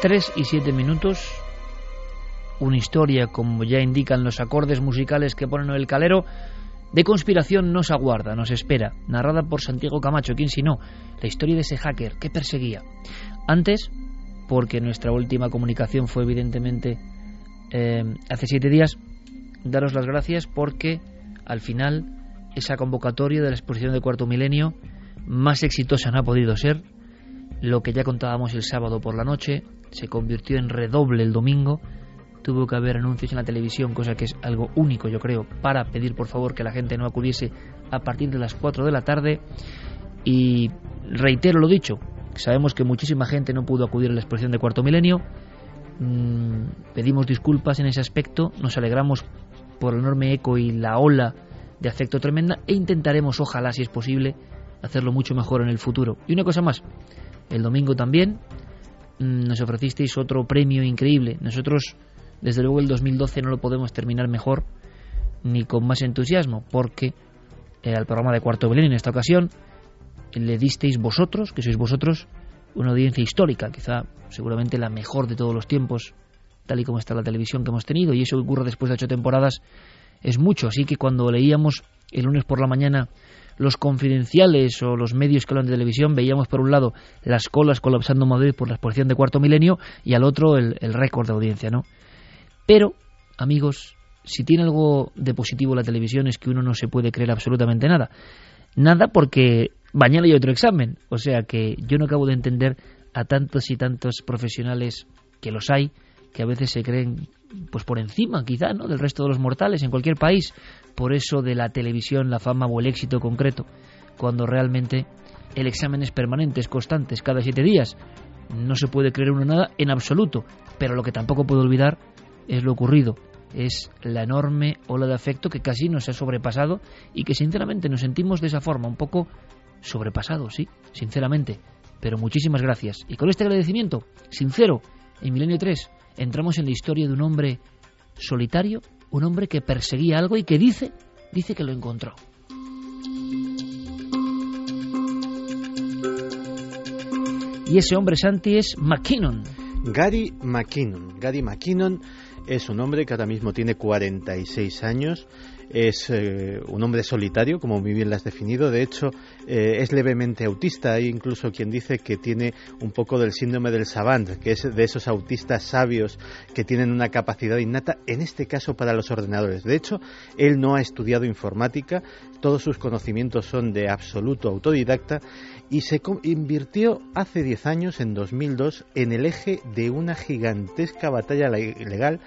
Tres y siete minutos, una historia, como ya indican los acordes musicales que ponen el calero, de conspiración nos aguarda, nos espera, narrada por Santiago Camacho, quien si no, la historia de ese hacker que perseguía. Antes, porque nuestra última comunicación fue evidentemente eh, hace siete días, daros las gracias porque al final esa convocatoria de la exposición de cuarto milenio más exitosa no ha podido ser. Lo que ya contábamos el sábado por la noche, se convirtió en redoble el domingo. Tuvo que haber anuncios en la televisión, cosa que es algo único, yo creo, para pedir por favor que la gente no acudiese a partir de las 4 de la tarde. Y reitero lo dicho, sabemos que muchísima gente no pudo acudir a la exposición de Cuarto Milenio. Mm, pedimos disculpas en ese aspecto, nos alegramos por el enorme eco y la ola de afecto tremenda e intentaremos, ojalá si es posible, hacerlo mucho mejor en el futuro. Y una cosa más, el domingo también nos ofrecisteis otro premio increíble. Nosotros, desde luego, el 2012 no lo podemos terminar mejor ni con más entusiasmo, porque al programa de Cuarto Belén en esta ocasión le disteis vosotros, que sois vosotros, una audiencia histórica, quizá seguramente la mejor de todos los tiempos, tal y como está la televisión que hemos tenido, y eso ocurre después de ocho temporadas, es mucho. Así que cuando leíamos el lunes por la mañana los confidenciales o los medios que hablan de televisión, veíamos por un lado las colas colapsando Madrid por la exposición de cuarto milenio y al otro el, récord de audiencia, ¿no? Pero, amigos, si tiene algo de positivo la televisión es que uno no se puede creer absolutamente nada. Nada porque mañana hay otro examen. O sea que yo no acabo de entender a tantos y tantos profesionales que los hay, que a veces se creen pues por encima quizá ¿no? del resto de los mortales en cualquier país por eso de la televisión la fama o el éxito concreto cuando realmente el examen es permanente es constante es cada siete días. No se puede creer uno nada en absoluto pero lo que tampoco puedo olvidar es lo ocurrido. Es la enorme ola de afecto que casi nos ha sobrepasado y que sinceramente nos sentimos de esa forma un poco sobrepasados sí sinceramente. Pero muchísimas gracias. Y con este agradecimiento sincero en Milenio 3 entramos en la historia de un hombre solitario, un hombre que perseguía algo y que dice, dice que lo encontró. Y ese hombre, Santi, es McKinnon. Gary McKinnon. Gary McKinnon es un hombre que ahora mismo tiene 46 años es eh, un hombre solitario, como muy bien lo has definido. De hecho, eh, es levemente autista. Hay incluso quien dice que tiene un poco del síndrome del savant, que es de esos autistas sabios que tienen una capacidad innata, en este caso para los ordenadores. De hecho, él no ha estudiado informática, todos sus conocimientos son de absoluto autodidacta y se invirtió hace 10 años, en 2002, en el eje de una gigantesca batalla legal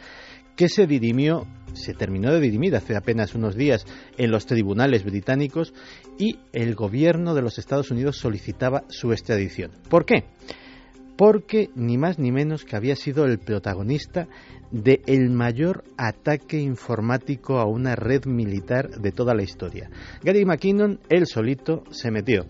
que se dirimió, se terminó de dirimir hace apenas unos días en los tribunales británicos y el gobierno de los Estados Unidos solicitaba su extradición. ¿Por qué? Porque ni más ni menos que había sido el protagonista del el mayor ataque informático a una red militar de toda la historia. Gary McKinnon, él solito, se metió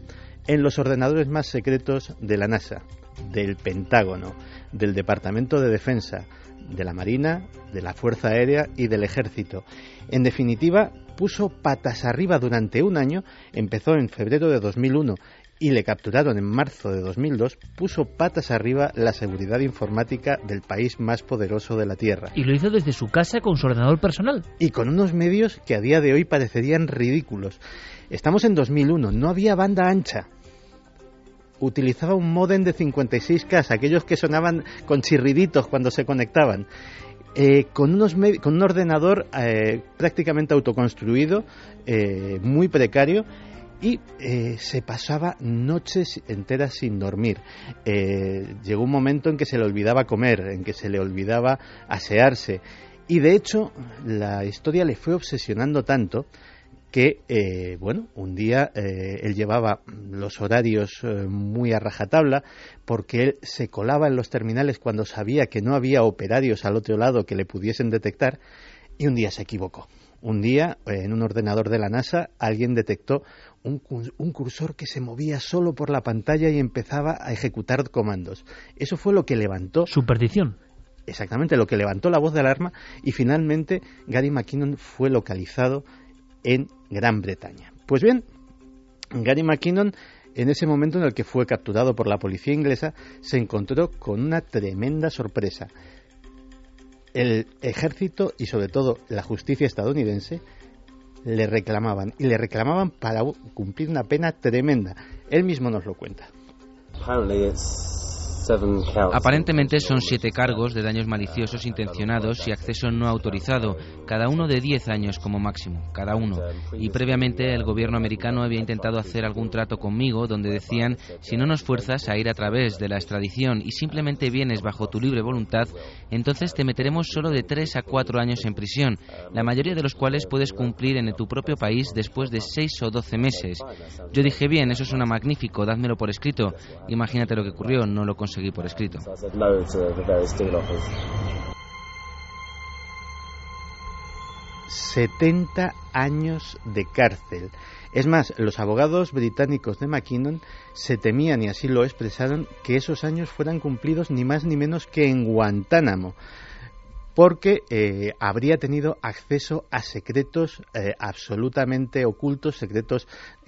en los ordenadores más secretos de la NASA, del Pentágono, del Departamento de Defensa, de la Marina, de la Fuerza Aérea y del Ejército. En definitiva, puso patas arriba durante un año, empezó en febrero de 2001 y le capturaron en marzo de 2002, puso patas arriba la seguridad informática del país más poderoso de la Tierra. Y lo hizo desde su casa con su ordenador personal. Y con unos medios que a día de hoy parecerían ridículos. Estamos en 2001, no había banda ancha utilizaba un modem de 56K, aquellos que sonaban con chirriditos cuando se conectaban. Eh, con, unos con un ordenador eh, prácticamente autoconstruido, eh, muy precario, y se pasaba noches enteras sin dormir. llegó un momento en que se le olvidaba comer, en que se le olvidaba asearse. Y de hecho, la historia le fue obsesionando tanto que, eh, bueno, un día eh, él llevaba los horarios eh, muy a rajatabla porque él se colaba en los terminales cuando sabía que no había operarios al otro lado que le pudiesen detectar y un día se equivocó. Un día, en un ordenador de la NASA, alguien detectó un, un, cursor que se movía solo por la pantalla y empezaba a ejecutar comandos. Eso fue lo que levantó. Superstición. Exactamente, lo que levantó la voz de alarma y finalmente Gary McKinnon fue localizado en Gran Bretaña. Pues bien, Gary McKinnon, en ese momento en el que fue capturado por la policía inglesa, se encontró con una tremenda sorpresa. El ejército y sobre todo la justicia estadounidense le reclamaban y le reclamaban para cumplir una pena tremenda. Él mismo nos lo cuenta. Aparentemente son siete cargos de daños maliciosos intencionados y acceso no autorizado, cada uno de diez años como máximo, cada uno. Y previamente el gobierno americano había intentado hacer algún trato conmigo donde decían, si no nos fuerzas a ir a través de la extradición y simplemente vienes bajo tu libre voluntad, entonces te meteremos solo de tres a cuatro años en prisión, la mayoría de los cuales puedes cumplir en tu propio país después de seis o doce meses. Yo dije, bien, eso suena magnífico, dádmelo por escrito. Imagínate lo que ocurrió, no lo conseguí por escrito. 70 años de cárcel. Es más, los abogados británicos de McKinnon se temían, y así lo expresaron, que esos años fueran cumplidos ni más ni menos que en Guantánamo porque eh, habría tenido acceso a secretos eh, absolutamente ocultos, secretos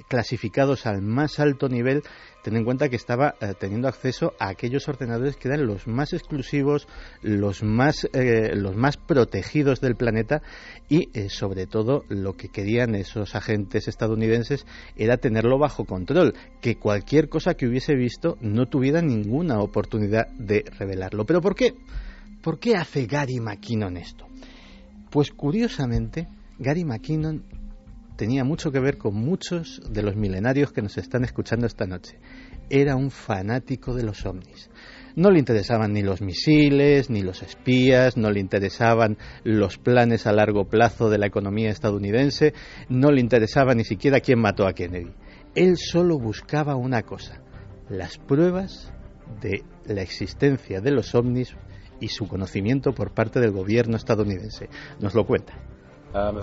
clasificados al más alto nivel. Ten en cuenta que estaba eh, teniendo acceso a aquellos ordenadores que eran los más exclusivos, los más, los más protegidos del planeta y, sobre todo, lo que querían esos agentes estadounidenses era tenerlo bajo control, que cualquier cosa que hubiese visto no tuviera ninguna oportunidad de revelarlo. ¿Pero por qué? ¿Por qué hace Gary McKinnon esto? Pues curiosamente, Gary McKinnon tenía mucho que ver con muchos de los milenarios que nos están escuchando esta noche. Era un fanático de los ovnis. No le interesaban ni los misiles, ni los espías, no le interesaban los planes a largo plazo de la economía estadounidense, no le interesaba ni siquiera quién mató a Kennedy. Él solo buscaba una cosa, las pruebas de la existencia de los ovnis y su conocimiento por parte del gobierno estadounidense. Nos lo cuenta. Um,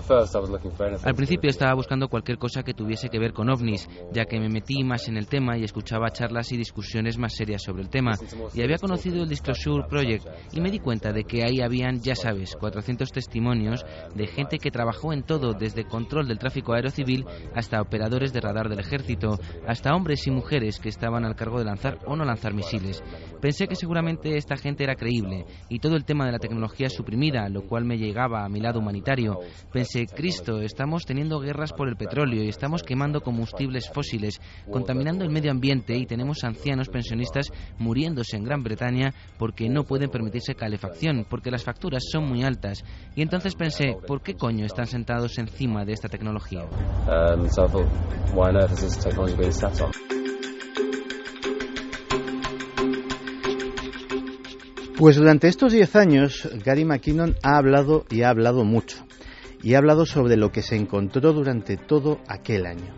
Al principio estaba buscando cualquier cosa que tuviese que ver con ovnis, ya que me metí más en el tema y escuchaba charlas y discusiones más serias sobre el tema. Y había conocido el Disclosure Project y me di cuenta de que ahí habían, ya sabes, 400 testimonios de gente que trabajó en todo, desde control del tráfico aéreo civil hasta operadores de radar del ejército, hasta hombres y mujeres que estaban al cargo de lanzar o no lanzar misiles. Pensé que seguramente esta gente era creíble y todo el tema de la tecnología suprimida, lo cual me llegaba a mi lado humanitario. Pensé, Cristo, estamos teniendo guerras por el petróleo y estamos quemando combustibles fósiles, contaminando el medio ambiente y tenemos ancianos pensionistas muriéndose en Gran Bretaña porque no pueden permitirse calefacción, porque las facturas son muy altas. Y entonces pensé, ¿por qué coño están sentados encima de esta tecnología? Um, pues durante estos 10 años, Gary McKinnon ha hablado y ha hablado mucho y ha hablado sobre lo que se encontró durante todo aquel año.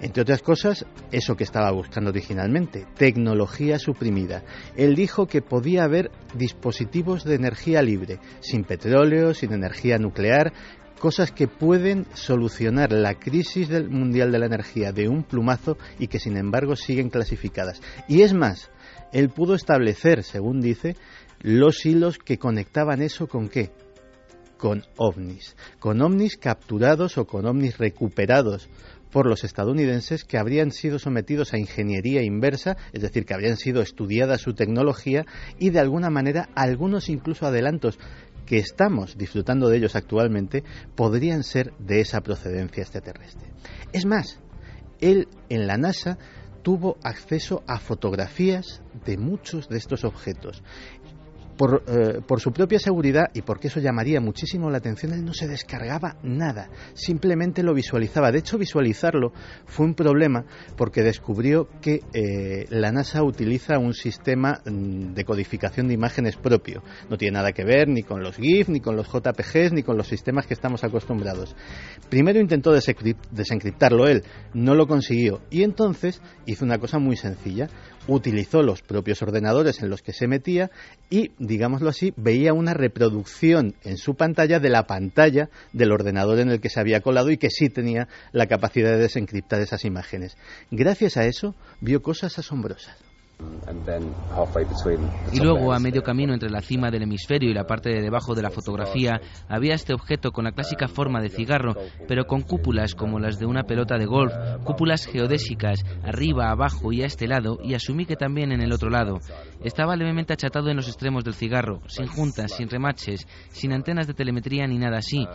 Entre otras cosas, eso que estaba buscando originalmente, tecnología suprimida. Él dijo que podía haber dispositivos de energía libre, sin petróleo, sin energía nuclear, cosas que pueden solucionar la crisis del mundial de la energía de un plumazo y que sin embargo siguen clasificadas. Y es más, él pudo establecer, según dice, los hilos que conectaban eso con qué? Con ovnis, con ovnis capturados o con ovnis recuperados por los estadounidenses que habrían sido sometidos a ingeniería inversa, es decir, que habrían sido estudiada su tecnología y de alguna manera algunos incluso adelantos que estamos disfrutando de ellos actualmente podrían ser de esa procedencia extraterrestre. Es más, él en la NASA tuvo acceso a fotografías de muchos de estos objetos Por, eh, por, su propia seguridad y porque eso llamaría muchísimo la atención, él no se descargaba nada, simplemente lo visualizaba. De hecho, visualizarlo fue un problema porque descubrió que eh, la NASA utiliza un sistema mm, de codificación de imágenes propio. No tiene nada que ver ni con los GIF, ni con los JPGs, ni con los sistemas que estamos acostumbrados. Primero intentó desencriptarlo él, no lo consiguió y entonces hizo una cosa muy sencilla utilizó los propios ordenadores en los que se metía y, digámoslo así, veía una reproducción en su pantalla de la pantalla del ordenador en el que se había colado y que sí tenía la capacidad de desencriptar esas imágenes. Gracias a eso vio cosas asombrosas. Y luego, a medio camino entre la cima del hemisferio y la parte de debajo de la fotografía, había este objeto con la clásica forma de cigarro, pero con cúpulas como las de una pelota de golf, cúpulas geodésicas, arriba, abajo y a este lado, y asumí que también en el otro lado. Estaba levemente achatado en los extremos del cigarro, sin juntas, sin remaches, sin antenas de telemetría ni nada así.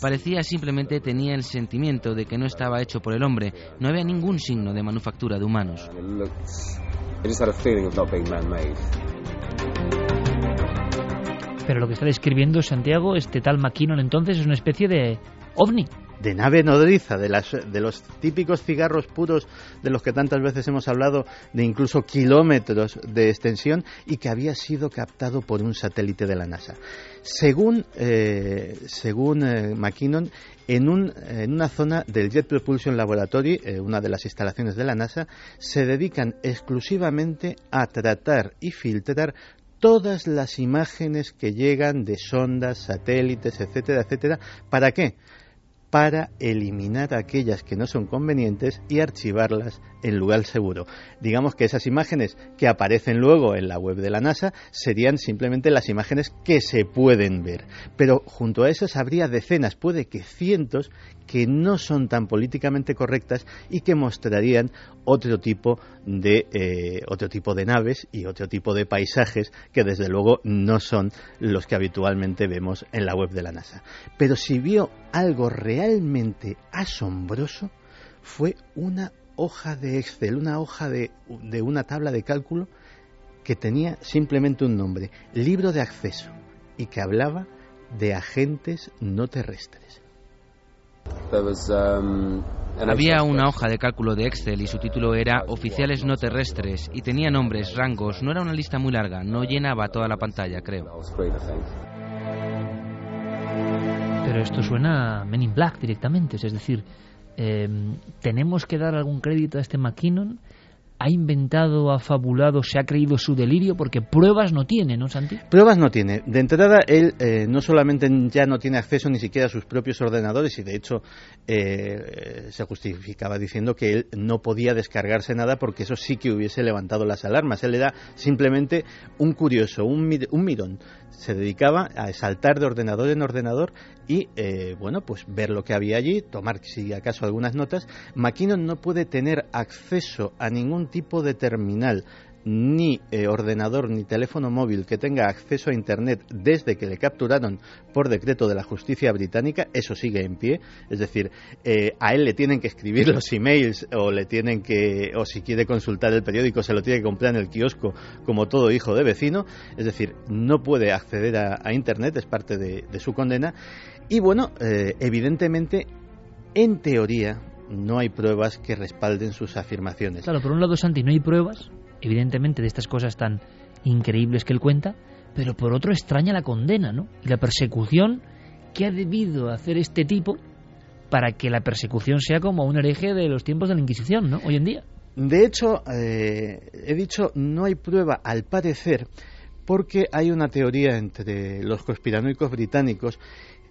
Parecía simplemente tenía el sentimiento de que no estaba hecho por el hombre, no había ningún signo de manufactura de humanos. Pero lo que está describiendo Santiago, este tal McKinnon entonces es una especie de ovni. De nave nodriza, de, las, de los típicos cigarros puros de los que tantas veces hemos hablado, de incluso kilómetros de extensión y que había sido captado por un satélite de la NASA. Según, eh, según eh, McKinnon, en, un, en, una zona del Jet Propulsion Laboratory, eh, una de las instalaciones de la NASA, se dedican exclusivamente a tratar y filtrar todas las imágenes que llegan de sondas, satélites, etcétera, etcétera. ¿Para qué? Para eliminar aquellas que no son convenientes y archivarlas en lugar seguro. Digamos que esas imágenes que aparecen luego en la web de la NASA serían simplemente las imágenes que se pueden ver. Pero junto a esas habría decenas, puede que cientos, que no son tan políticamente correctas y que mostrarían otro tipo de eh, otro tipo de naves y otro tipo de paisajes que desde luego no son los que habitualmente vemos en la web de la NASA. Pero si vio algo realmente asombroso fue una hoja de Excel, una hoja de, de una tabla de cálculo que tenía simplemente un nombre, libro de acceso, y que hablaba de agentes no terrestres. Um, Había una hoja de cálculo de Excel y su título era Oficiales no terrestres y tenía nombres, rangos, no era una lista muy larga, no llenaba toda la pantalla, creo. Pero esto suena a Men in Black directamente, es decir, em, tenemos que dar algún crédito a este McKinnon ha inventado, ha fabulado, se ha creído su delirio, porque pruebas no tiene, ¿no, Santi? Pruebas no tiene. De entrada, él eh, no solamente ya no tiene acceso ni siquiera a sus propios ordenadores, y de hecho eh, se justificaba diciendo que él no podía descargarse nada porque eso sí que hubiese levantado las alarmas. Él era simplemente un curioso, un, un mirón. Se dedicaba a saltar de ordenador en ordenador y, eh, bueno, pues ver lo que había allí, tomar, si acaso, algunas notas. McKinnon no puede tener acceso a ningún tipo de terminal ni eh, ordenador ni teléfono móvil que tenga acceso a Internet desde que le capturaron por decreto de la justicia británica, eso sigue en pie. Es decir, eh, a él le tienen que escribir los emails o le tienen que, o si quiere consultar el periódico, se lo tiene que comprar en el kiosco como todo hijo de vecino. Es decir, no puede acceder a, Internet, es parte de, su condena. Y bueno, eh, evidentemente, en teoría, no hay pruebas que respalden sus afirmaciones. Claro, por un lado, Santi, no hay pruebas, evidentemente, de estas cosas tan increíbles que él cuenta, pero por otro extraña la condena, ¿no? Y la persecución que ha debido hacer este tipo para que la persecución sea como un hereje de los tiempos de la Inquisición, ¿no? Hoy en día. De hecho, eh, he dicho, no hay prueba, al parecer, porque hay una teoría entre los conspiranoicos británicos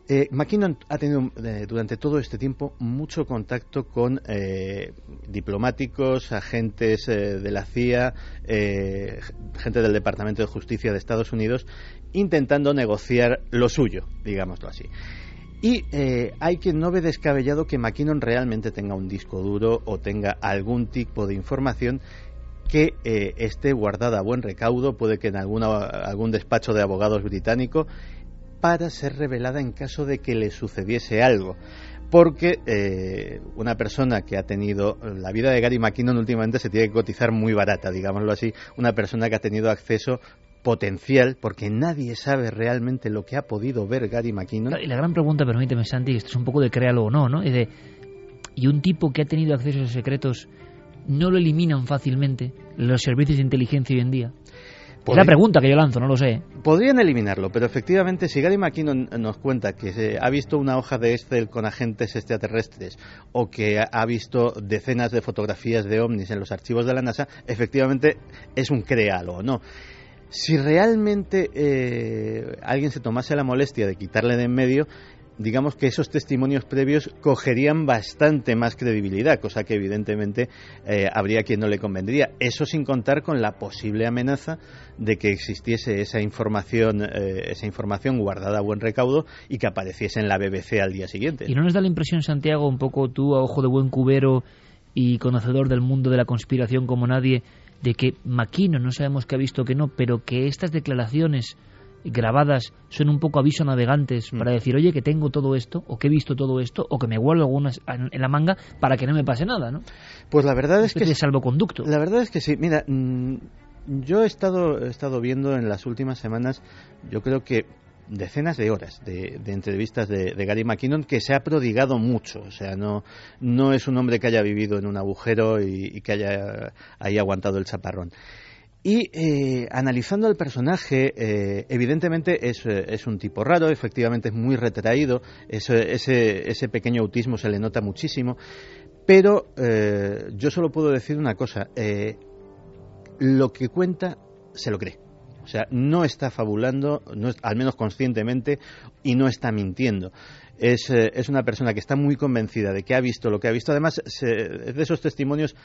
eh, McKinnon ha tenido eh, durante todo este tiempo mucho contacto con eh, diplomáticos, agentes de la CIA, gente del Departamento de Justicia de Estados Unidos, intentando negociar lo suyo, digámoslo así. Y hay quien no ve descabellado que McKinnon realmente tenga un disco duro o tenga algún tipo de información que esté guardada a buen recaudo, puede que en alguna, algún despacho de abogados británico para ser revelada en caso de que le sucediese algo. Porque eh, una persona que ha tenido la vida de Gary McKinnon últimamente se tiene que cotizar muy barata, digámoslo así, una persona que ha tenido acceso potencial, porque nadie sabe realmente lo que ha podido ver Gary McKinnon. Y la gran pregunta, permíteme, Santi, esto es un poco de créalo o no, ¿no? de, y un tipo que ha tenido acceso a secretos, ¿no lo eliminan fácilmente los servicios de inteligencia hoy en día? Es la pregunta que yo lanzo, no lo sé. Podrían eliminarlo, pero efectivamente, si Gary McKinnon nos cuenta que se ha visto una hoja de Excel con agentes extraterrestres o que ha visto decenas de fotografías de ovnis en los archivos de la NASA, efectivamente es un créalo, ¿no? Si realmente eh, alguien se tomase la molestia de quitarle de en medio, digamos que esos testimonios previos cogerían bastante más credibilidad, cosa que evidentemente eh, habría quien no le convendría. Eso sin contar con la posible amenaza de que existiese esa información, eh, esa información guardada a buen recaudo y que apareciese en la BBC al día siguiente. ¿Y no nos da la impresión, Santiago, un poco tú a ojo de buen cubero y conocedor del mundo de la conspiración como nadie, de que Maquino, no sabemos qué ha visto que no, pero que estas declaraciones grabadas son un poco aviso navegantes mm. para decir, oye, que tengo todo esto, o que he visto todo esto, o que me guardo algunas en la manga para que no me pase nada, ¿no? Pues la verdad es que... De salvoconducto. La verdad es que sí. Mira, mm, yo he estado, he estado viendo en las últimas semanas, yo creo que decenas de horas de, entrevistas de, Gary McKinnon que se ha prodigado mucho. O sea, no, no es un hombre que haya vivido en un agujero y, y que haya ahí aguantado el chaparrón. Y eh, analizando al personaje, eh, evidentemente es, eh, es, un tipo raro, efectivamente es muy retraído, ese, ese, pequeño autismo se le nota muchísimo, pero yo solo puedo decir una cosa, lo que cuenta se lo cree. O sea, no está fabulando, no al menos conscientemente, y no está mintiendo. Es, eh, es, una persona que está muy convencida de que ha visto lo que ha visto. Además, de esos testimonios,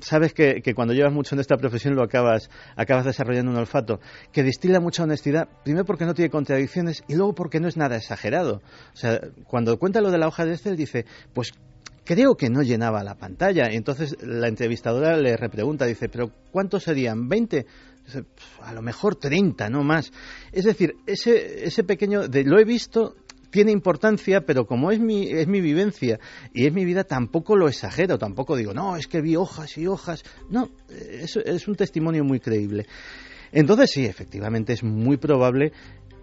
sabes que, que, cuando llevas mucho en esta profesión lo acabas, acabas desarrollando un olfato, que destila mucha honestidad, primero porque no tiene contradicciones y luego porque no es nada exagerado. O sea, cuando cuenta lo de la hoja de Excel, dice, pues creo que no llenaba la pantalla. Y entonces la entrevistadora le repregunta, dice, pero ¿cuántos serían? ¿20? a lo mejor 30, no más. Es decir, ese, ese pequeño, de, lo he visto, tiene importancia, pero como es mi, es mi vivencia y es mi vida, tampoco lo exagero, tampoco digo, no, es que vi hojas y hojas. No, es, es un testimonio muy creíble. Entonces sí, efectivamente es muy probable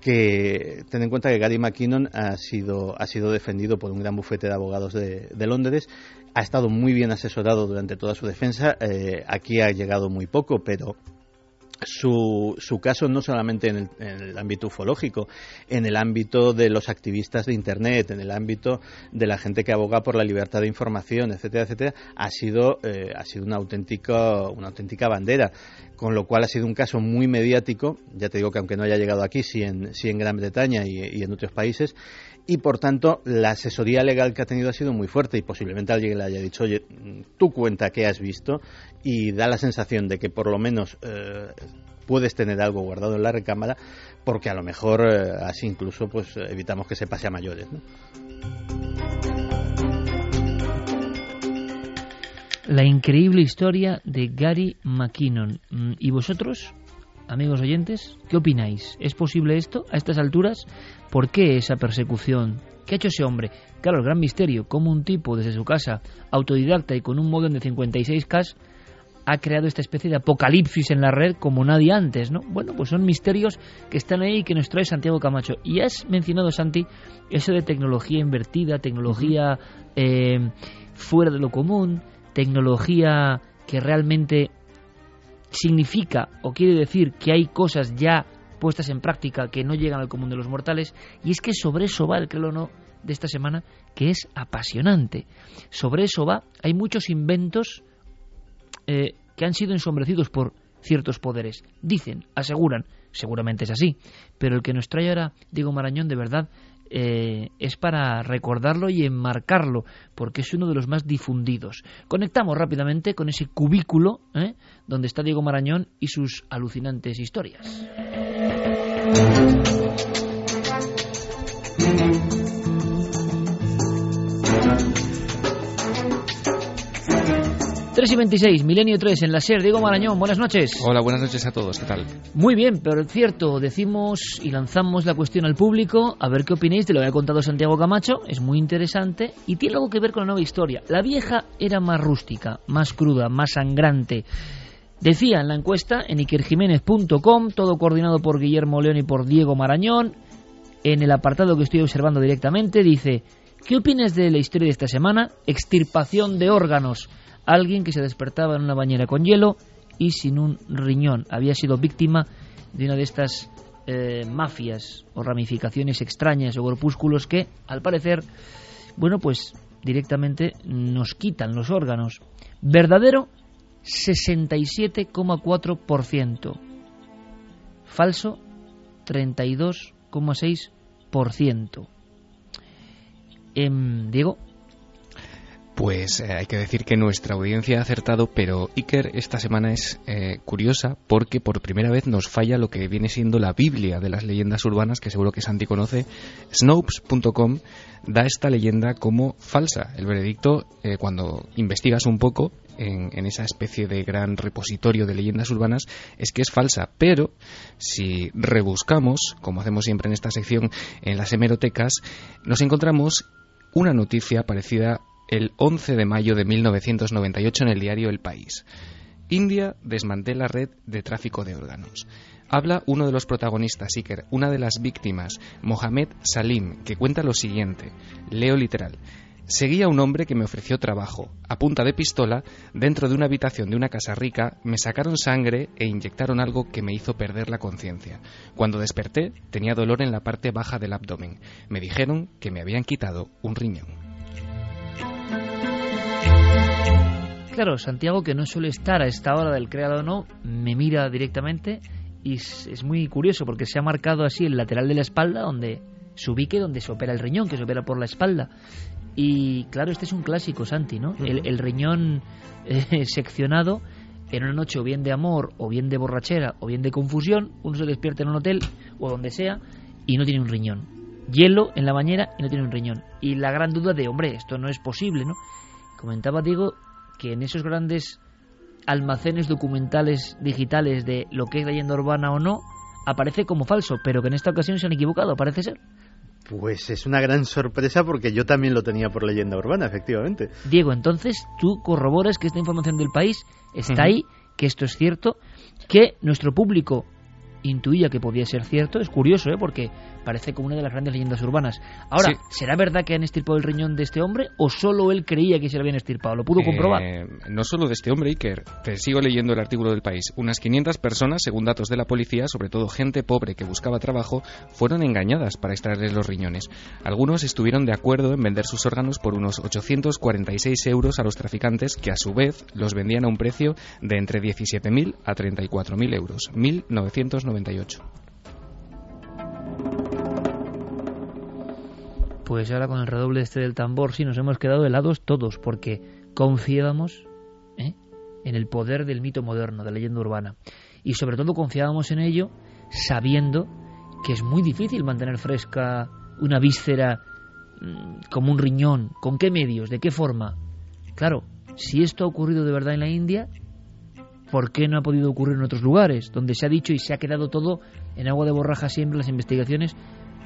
que ten en cuenta que Gary McKinnon ha sido, ha sido defendido por un gran bufete de abogados de, de Londres, ha estado muy bien asesorado durante toda su defensa, eh, aquí ha llegado muy poco, pero su, su, caso no solamente en el, ámbito ufológico, en el ámbito de los activistas de Internet, en el ámbito de la gente que aboga por la libertad de información, etcétera, etcétera, ha sido, eh, ha sido una, auténtica, una auténtica bandera, con lo cual ha sido un caso muy mediático, ya te digo que aunque no haya llegado aquí, sí en, sí en Gran Bretaña y en otros países, y por tanto la asesoría legal que ha tenido ha sido muy fuerte y posiblemente alguien le haya dicho, oye, tú cuenta qué has visto y da la sensación de que por lo menos eh, puedes tener algo guardado en la recámara porque a lo mejor eh, así incluso pues evitamos que se pase a mayores. La increíble historia de Gary McKinnon. Mm, ¿Y vosotros? Amigos oyentes, ¿qué opináis? ¿Es posible esto a estas alturas? ¿Por qué esa persecución? ¿Qué ha hecho ese hombre? Claro, el gran misterio, cómo un tipo desde su casa, autodidacta y con un modem de 56K, ha creado esta especie de apocalipsis en la red como nadie antes, ¿no? Bueno, pues son misterios que están ahí y que nos trae Santiago Camacho. Y has mencionado, Santi, eso de tecnología invertida, tecnología eh, fuera de lo común, tecnología que realmente significa o quiere decir que hay cosas ya puestas en práctica que no llegan al común de los mortales y es que sobre eso va el creo no de esta semana que es apasionante. Sobre eso va, hay muchos inventos eh, que han sido ensombrecidos por ciertos poderes. Dicen, aseguran, seguramente es así, pero el que nos trae ahora Diego Marañón de verdad eh, es para recordarlo y enmarcarlo, porque es uno de los más difundidos. Conectamos rápidamente con ese cubículo ¿eh? donde está Diego Marañón y sus alucinantes historias. 3 y 26, Milenio 3 en la SER. Diego Marañón, buenas noches. Hola, buenas noches a todos, ¿qué tal? Muy bien, pero cierto, decimos y lanzamos la cuestión al público, a ver qué opinéis de lo que ha contado Santiago Camacho, es muy interesante y tiene algo que ver con la nueva historia. La vieja era más rústica, más cruda, más sangrante. Decía en la encuesta en ikerjiménez.com, todo coordinado por Guillermo León y por Diego Marañón, en el apartado que estoy observando directamente, dice, ¿qué opinas de la historia de esta semana? Extirpación de órganos. Alguien que se despertaba en una bañera con hielo y sin un riñón. Había sido víctima de una de estas eh, mafias o ramificaciones extrañas o grupúsculos que, al parecer, bueno, pues directamente nos quitan los órganos. Verdadero, 67,4%. Falso, 32,6%. Eh, Diego. Pues eh, hay que decir que nuestra audiencia ha acertado, pero Iker esta semana es eh, curiosa porque por primera vez nos falla lo que viene siendo la Biblia de las leyendas urbanas, que seguro que Santi conoce. Snopes.com da esta leyenda como falsa. El veredicto, eh, cuando investigas un poco en, en, esa especie de gran repositorio de leyendas urbanas, es que es falsa. Pero si rebuscamos, como hacemos siempre en esta sección, en las hemerotecas, nos encontramos una noticia parecida el 11 de mayo de 1998 en el diario El País. India desmantela red de tráfico de órganos. Habla uno de los protagonistas, Iker, una de las víctimas, Mohamed Salim, que cuenta lo siguiente. Leo literal. Seguía un hombre que me ofreció trabajo. A punta de pistola, dentro de una habitación de una casa rica, me sacaron sangre e inyectaron algo que me hizo perder la conciencia. Cuando desperté, tenía dolor en la parte baja del abdomen. Me dijeron que me habían quitado un riñón. Claro, Santiago, que no suele estar a esta hora del creado o no, me mira directamente y es, muy curioso porque se ha marcado así el lateral de la espalda donde se ubique donde se opera el riñón, que se opera por la espalda. Y claro, este es un clásico, Santi, ¿no? el, el, riñón eh, seccionado en una noche o bien de amor, o bien de borrachera, o bien de confusión, uno se despierta en un hotel o donde sea y no tiene un riñón. Hielo en la bañera y no tiene un riñón. Y la gran duda de, hombre, esto no es posible, ¿no? Comentaba, digo, que en esos grandes almacenes documentales digitales de lo que es leyenda urbana o no, aparece como falso, pero que en esta ocasión se han equivocado, parece ser. Pues es una gran sorpresa porque yo también lo tenía por leyenda urbana, efectivamente. Diego, entonces tú corroboras que esta información del país está ahí, que esto es cierto, que nuestro público intuía que podía ser cierto. Es curioso, ¿eh? porque parece como una de las grandes leyendas urbanas. Ahora, ¿será verdad que han estirpado el riñón de este hombre o solo él creía que se lo habían estirpado? ¿Lo pudo comprobar? Eh, no solo de este hombre, Iker. Te sigo leyendo el artículo del país. Unas 500 personas, según datos de la policía, sobre todo gente pobre que buscaba trabajo, fueron engañadas para extraerles los riñones. Algunos estuvieron de acuerdo en vender sus órganos por unos 846 euros a los traficantes, que a su vez los vendían a un precio de entre 17.000 a 34.000 euros. 1.998. Pues ahora con el redoble este del tambor, sí, nos hemos quedado helados todos, porque confiábamos ¿eh? en el poder del mito moderno, de la leyenda urbana. Y sobre todo confiábamos en ello sabiendo que es muy difícil mantener fresca una víscera mm, como un riñón. ¿Con qué medios? ¿De qué forma? Claro, si esto ha ocurrido de verdad en la India, ¿por qué no ha podido ocurrir en otros lugares? Donde se ha dicho y se ha quedado todo en agua de borraja siempre las investigaciones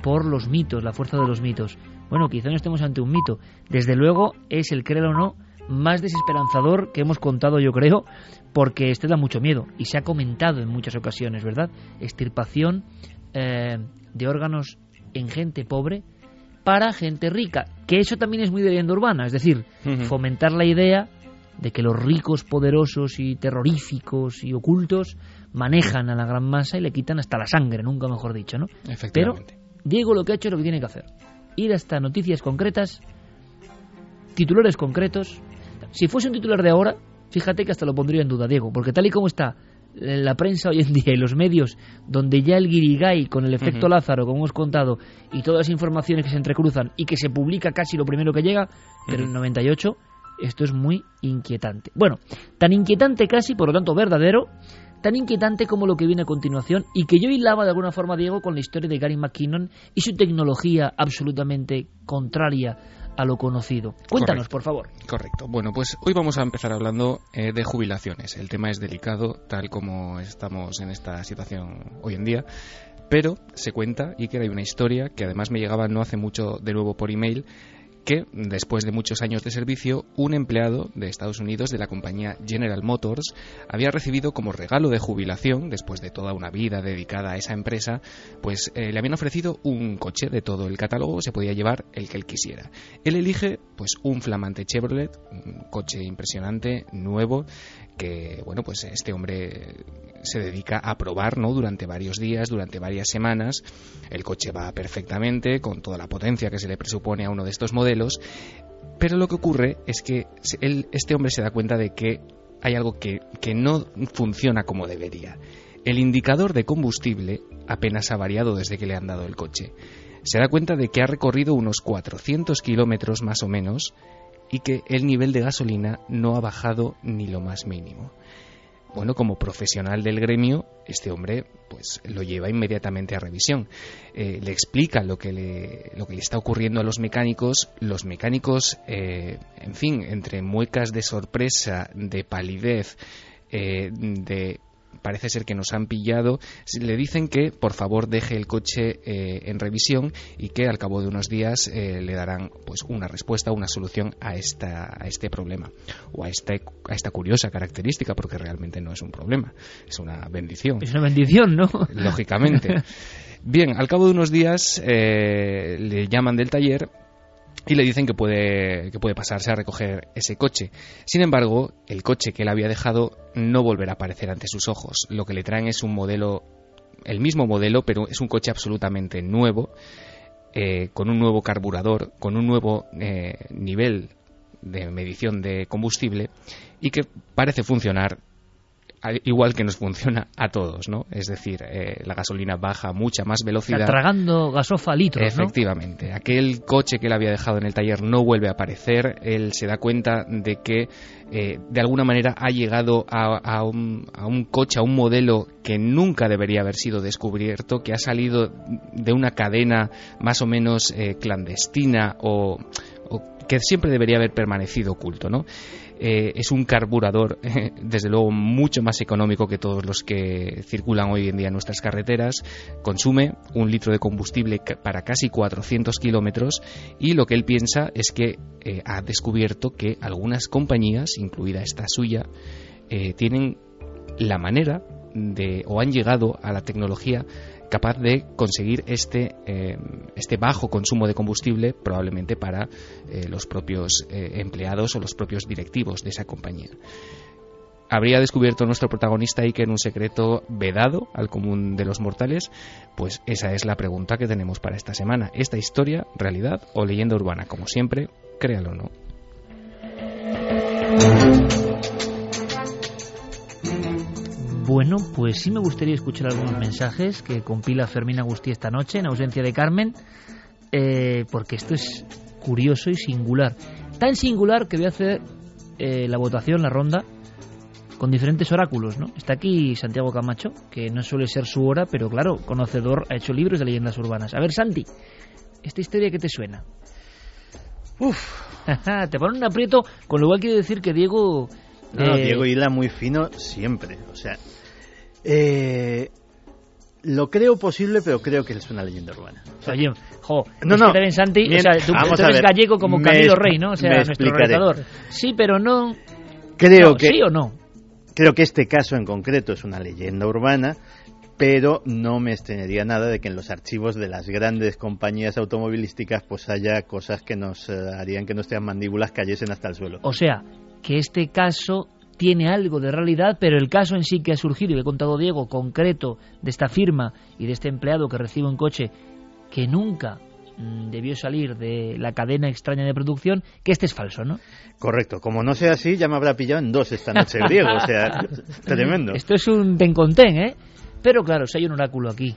por los mitos, la fuerza de los mitos. Bueno, quizá no estemos ante un mito. Desde luego es el créelo o no más desesperanzador que hemos contado, yo creo, porque este da mucho miedo y se ha comentado en muchas ocasiones, ¿verdad? Extirpación eh, de órganos en gente pobre para gente rica, que eso también es muy de leyenda urbana, es decir, fomentar la idea de que los ricos, poderosos y terroríficos y ocultos manejan a la gran masa y le quitan hasta la sangre, nunca mejor dicho, ¿no? Pero Diego lo que ha hecho es lo que tiene que hacer ir hasta noticias concretas, titulares concretos. Si fuese un titular de ahora, fíjate que hasta lo pondría en duda, Diego, porque tal y como está la prensa hoy en día y los medios, donde ya el guirigay con el efecto Lázaro, como hemos contado, y todas las informaciones que se entrecruzan y que se publica casi lo primero que llega, pero en el 98, esto es muy inquietante. Bueno, tan inquietante casi, por lo tanto verdadero, tan inquietante como lo que viene a continuación y que yo hilaba de alguna forma, Diego, con la historia de Gary McKinnon y su tecnología absolutamente contraria a lo conocido. Cuéntanos, por favor. Correcto. Bueno, pues hoy vamos a empezar hablando eh, de jubilaciones. El tema es delicado, tal como estamos en esta situación hoy en día. Pero se cuenta, y que hay una historia que además me llegaba no hace mucho de nuevo por email, que, después de muchos años de servicio, un empleado de Estados Unidos de la compañía General Motors había recibido como regalo de jubilación, después de toda una vida dedicada a esa empresa, pues eh, le habían ofrecido un coche de todo el catálogo, se podía llevar el que él quisiera. Él elige pues un flamante Chevrolet, un coche impresionante, nuevo, que bueno, pues este hombre se dedica a probar, ¿no? Durante varios días, durante varias semanas. El coche va perfectamente con toda la potencia que se le presupone a uno de estos modelos, pero lo que ocurre es que este hombre se da cuenta de que hay algo que, que no funciona como debería. El indicador de combustible apenas ha variado desde que le han dado el coche. Se da cuenta de que ha recorrido unos 400 kilómetros más o menos y que el nivel de gasolina no ha bajado ni lo más mínimo. Bueno, como profesional del gremio, este hombre pues lo lleva inmediatamente a revisión. Eh, le explica lo que le, lo que está ocurriendo a los mecánicos. Los mecánicos, eh, en fin, entre muecas de sorpresa, de palidez, eh, de parece ser que nos han pillado, le dicen que por favor deje el coche eh, en revisión y que al cabo de unos días eh, le darán pues una respuesta, una solución a, esta, a este problema o a esta, a esta curiosa característica, porque realmente no es un problema, es una bendición. Es una bendición, ¿no? Lógicamente. Bien, al cabo de unos días eh, le llaman del taller y le dicen que puede, que puede pasarse a recoger ese coche. Sin embargo, el coche que él había dejado no volverá a aparecer ante sus ojos. Lo que le traen es un modelo, el mismo modelo, pero es un coche absolutamente nuevo, eh, con un nuevo carburador, con un nuevo eh, nivel de medición de combustible y que parece funcionar igual que nos funciona a todos, ¿no? Es decir, eh, la gasolina baja a mucha más velocidad. Está tragando gasofa litros, Efectivamente. Aquel coche que él había dejado en el taller no vuelve a aparecer. Él se da cuenta de que eh, de alguna manera ha llegado a, un, coche, a un modelo que nunca debería haber sido descubierto, que ha salido de una cadena más o menos eh, clandestina o, o que siempre debería haber permanecido oculto, ¿no? Eh, es un carburador, desde luego, mucho más económico que todos los que circulan hoy en día en nuestras carreteras. Consume un litro de combustible para casi 400 kilómetros y lo que él piensa es que eh, ha descubierto que algunas compañías, incluida esta suya, eh, tienen la manera de, o han llegado a la tecnología capaz de conseguir este, eh, este bajo consumo de combustible probablemente para eh, los propios eh, empleados o los propios directivos de esa compañía. ¿Habría descubierto nuestro protagonista en un secreto vedado al común de los mortales? Pues esa es la pregunta que tenemos para esta semana. ¿Esta historia, realidad o leyenda urbana? Como siempre, créalo o no. Bueno, pues sí me gustaría escuchar algunos mensajes que compila Fermín Agustí esta noche en ausencia de Carmen, eh, porque esto es curioso y singular. Tan singular que voy a hacer eh, la votación, la ronda, con diferentes oráculos, ¿no? Está aquí Santiago Camacho, que no suele ser su hora, pero claro, conocedor, ha hecho libros de leyendas urbanas. A ver, Santi, ¿esta historia qué te suena? Uf, te pone un aprieto, con lo cual quiere decir que Diego... No, eh, Diego hila muy fino siempre, o sea, eh, lo creo posible, pero creo que es una leyenda urbana. Oye, jo, no, no, Santi, o sea, tú, eres gallego como Camilo Rey, ¿no? O sea, nuestro realizador. Sí, pero no. Creo que. ¿Sí o no? Creo que este caso en concreto es una leyenda urbana, pero no me extrañaría nada de que en los archivos de las grandes compañías automovilísticas pues haya cosas que nos eh, harían que nuestras mandíbulas cayesen hasta el suelo. O sea, que este caso tiene algo de realidad, pero el caso en sí que ha surgido, y le he contado Diego, concreto, de esta firma y de este empleado que recibe un coche que nunca mm, debió salir de la cadena extraña de producción, que este es falso, ¿no? Correcto. Como no sea así, ya me habrá pillado en dos esta noche griego. o sea, tremendo. Esto es un ten ¿eh? Pero claro, si hay un oráculo aquí,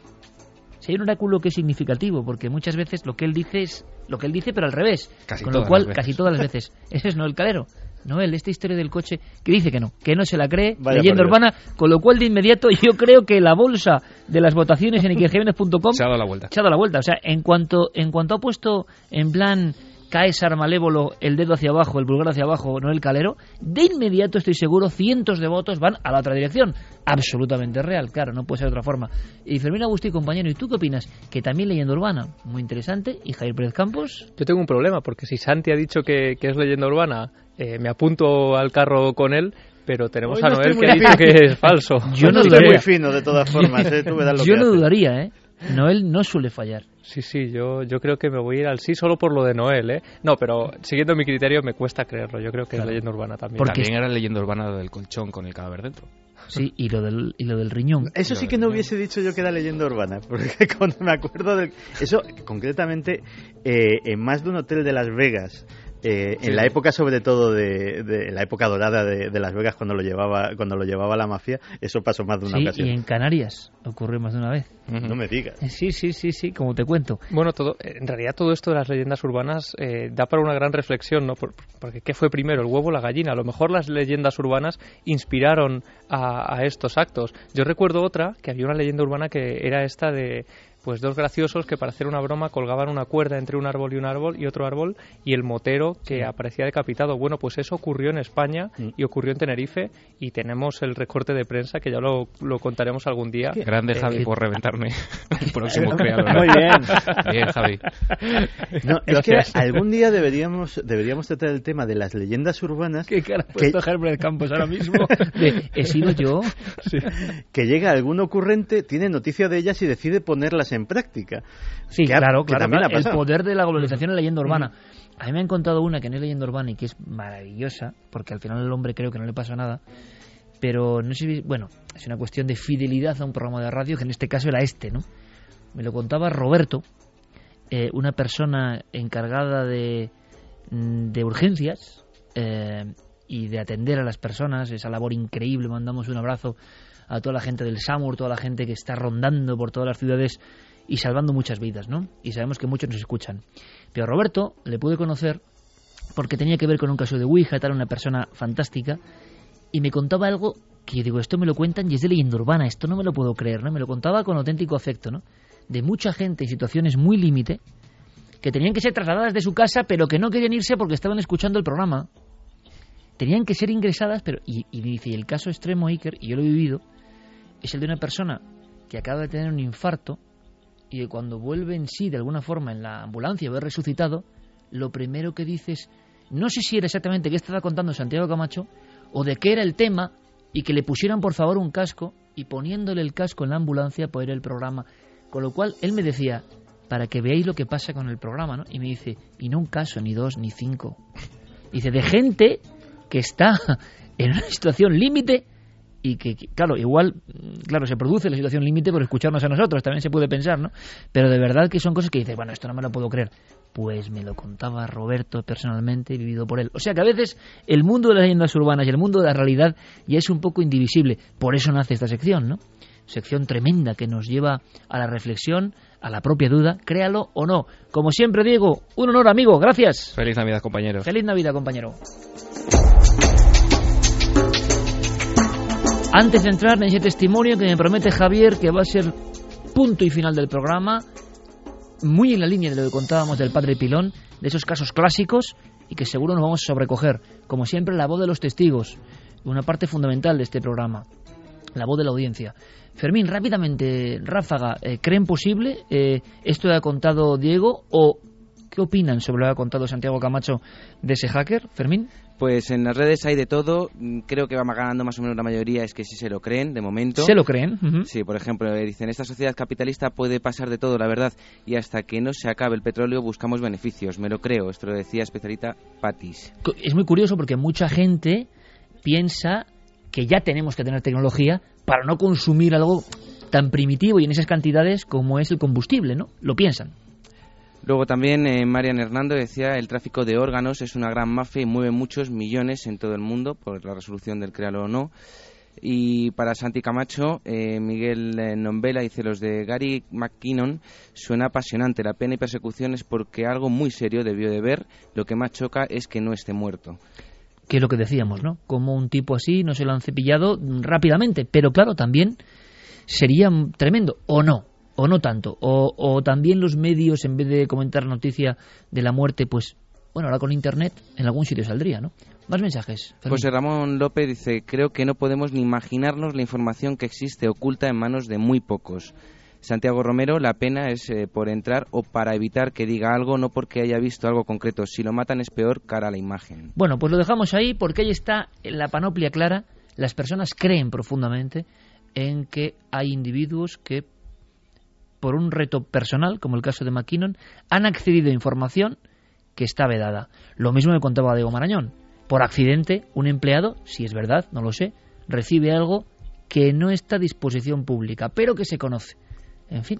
si hay un oráculo que es significativo, porque muchas veces lo que él dice es lo que él dice, pero al revés. Casi con lo cual, casi todas las veces. Ese es no el calero. Noel, esta historia del coche, que dice que no, que no se la cree, leyenda urbana, con lo cual de inmediato yo creo que la bolsa de las votaciones en ikerjiménez.com se ha dado la vuelta. Se ha dado la vuelta, o sea, en cuanto, en cuanto ha puesto en plan Caesar Malévolo, el dedo hacia abajo, el pulgar hacia abajo, no el calero, de inmediato estoy seguro cientos de votos van a la otra dirección. Absolutamente real, claro, no puede ser de otra forma. Y Fermín Agustí, compañero, ¿y tú qué opinas? Que también leyenda urbana, muy interesante. ¿Y Javier Pérez Campos? Yo tengo un problema, porque si Santi ha dicho que, es leyenda urbana, eh, me apunto al carro con él, pero tenemos a Noel que dice que es falso. Yo no, estoy muy fino, de todas formas. ¿eh? Yo no dudaría, ¿eh? Noel no suele fallar. Sí, sí, yo, yo creo que me voy a ir al sí solo por lo de Noel, ¿eh? No, pero siguiendo mi criterio me cuesta creerlo. Yo creo que es leyenda urbana también. Porque también era leyenda urbana del colchón con el cadáver dentro. Sí, y lo del, y lo del riñón. Eso sí que no hubiese dicho yo que era leyenda urbana, porque cuando me acuerdo de... Eso, concretamente, eh, en más de un hotel de Las Vegas, eh, en la época sobre todo de, la época dorada de, Las Vegas cuando lo llevaba cuando lo llevaba la mafia eso pasó más de una ocasión. y en Canarias ocurrió más de una vez. No me digas. Sí sí sí sí como te cuento. Bueno todo en realidad todo esto de las leyendas urbanas eh, da para una gran reflexión no porque qué fue primero el huevo o la gallina a lo mejor las leyendas urbanas inspiraron a estos actos. Yo recuerdo otra que había una leyenda urbana que era esta de pues dos graciosos que para hacer una broma colgaban una cuerda entre un árbol y un árbol y otro árbol y el motero que aparecía decapitado. Bueno, pues eso ocurrió en España mm. y ocurrió en Tenerife y tenemos el recorte de prensa que ya lo, lo contaremos algún día. Grande eh, Javi por reventarme el próximo creador. Muy bien. Bien, Javi. No, es que algún día deberíamos deberíamos tratar el tema de las leyendas urbanas. ¿Qué cara puesto Herbert Campos ahora mismo? ¿He sido yo? Que llega algún ocurrente, tiene noticia de ellas y decide ponerlas en en práctica. Sí, claro, claro. el poder de la globalización en leyenda urbana. A mí me han contado una que no es leyenda urbana y que es maravillosa, porque al final el hombre creo que no le pasa nada. Pero no sé, bueno, es una cuestión de fidelidad a un programa de radio que en este caso era este, ¿no? Me lo contaba Roberto, eh, una persona encargada de, mm, de urgencias eh, y de atender a las personas, esa labor increíble. Mandamos un abrazo a toda la gente del SAMUR, toda la gente que está rondando por todas las ciudades y salvando muchas vidas, ¿no? Y sabemos que muchos nos escuchan. Pero Roberto le pude conocer porque tenía que ver con un caso de Ouija, tal, una persona fantástica, y me contaba algo que digo, esto me lo cuentan y es de leyenda urbana, esto no me lo puedo creer, ¿no? Me lo contaba con auténtico afecto, ¿no? De mucha gente en situaciones muy límite que tenían que ser trasladadas de su casa, pero que no querían irse porque estaban escuchando el programa. Tenían que ser ingresadas, pero... Y, y dice, y el caso extremo, Iker, y yo lo he vivido, es el de una persona que acaba de tener un infarto y cuando vuelve en sí de alguna forma en la ambulancia o es resucitado, lo primero que dices, no sé si era exactamente qué estaba contando Santiago Camacho o de qué era el tema y que le pusieran por favor un casco y poniéndole el casco en la ambulancia poder el programa. Con lo cual él me decía, para que veáis lo que pasa con el programa, ¿no? Y me dice, y no un caso, ni dos, ni cinco. Dice, de gente que está en una situación límite y que, claro, igual, claro, se produce la situación límite por escucharnos a nosotros, también se puede pensar, ¿no? Pero de verdad que son cosas que dices, bueno, esto no me lo puedo creer. Pues me lo contaba Roberto personalmente, vivido por él. O sea que a veces el mundo de las leyendas urbanas y el mundo de la realidad ya es un poco indivisible. Por eso nace esta sección, ¿no? Sección tremenda que nos lleva a la reflexión, a la propia duda, créalo o no. Como siempre digo, un honor amigo, gracias. Feliz Navidad, compañero. Feliz Navidad, compañero. Antes de entrar en ese testimonio que me promete Javier que va a ser punto y final del programa, muy en la línea de lo que contábamos del padre Pilón, de esos casos clásicos y que seguro nos vamos a sobrecoger. Como siempre, la voz de los testigos, una parte fundamental de este programa, la voz de la audiencia. Fermín, rápidamente, Ráfaga, eh, ¿creen posible eh, esto que ha contado Diego o qué opinan sobre lo que ha contado Santiago Camacho de ese hacker, Fermín? Pues en las redes hay de todo. Mm, creo que va ganando más o menos la mayoría es que sí se lo creen, de momento. ¿Se lo creen? Sí, por ejemplo, dicen, esta sociedad capitalista puede pasar de todo, la verdad, y hasta que no se acabe el petróleo buscamos beneficios. Me lo creo. Esto lo decía especialista Patis. Es muy curioso porque mucha gente piensa que ya tenemos que tener tecnología para no consumir algo tan primitivo y en esas cantidades como es el combustible, ¿no? Lo piensan. Luego también eh, Marian Hernando decía el tráfico de órganos es una gran mafia y mueve muchos millones en todo el mundo por la resolución del créalo o no. Y para Santi Camacho, eh, Miguel eh, Nombela dice los de Gary McKinnon suena apasionante. La pena y persecución es porque algo muy serio debió de ver. Lo que más choca es que no esté muerto. Que es lo que decíamos, ¿no? Como un tipo así no se lo han cepillado rápidamente. Pero claro, también sería tremendo, ¿o no? O no tanto, o, también los medios, en vez de comentar noticia de la muerte, pues Bueno, ahora con Internet en algún sitio saldría, ¿no? Más mensajes. José Ramón López dice, creo que no podemos ni imaginarnos la información que existe oculta en manos de muy pocos. Santiago Romero, la pena es eh, por entrar o para evitar que diga algo, no porque haya visto algo concreto. Si lo matan es peor cara a la imagen. Bueno, pues lo dejamos ahí porque ahí está la panoplia clara. Las personas creen profundamente en que hay individuos que, por un reto personal, como el caso de McKinnon, han accedido a información que está vedada. Lo mismo me contaba Diego Marañón. Por accidente, un empleado, si es verdad, no lo sé, recibe algo que no está a disposición pública, pero que se conoce. En fin,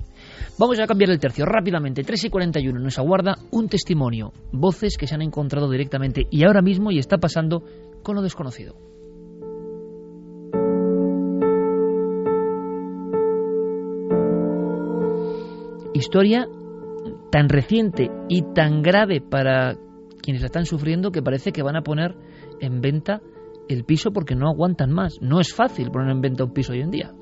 vamos a cambiar el tercio rápidamente. 3 y 41 nos aguarda un testimonio, voces que se han encontrado directamente y ahora mismo y está pasando con lo desconocido. Historia tan reciente y tan grave para quienes la están sufriendo que parece que van a poner en venta el piso porque no aguantan más. No es fácil poner en venta un piso hoy en día.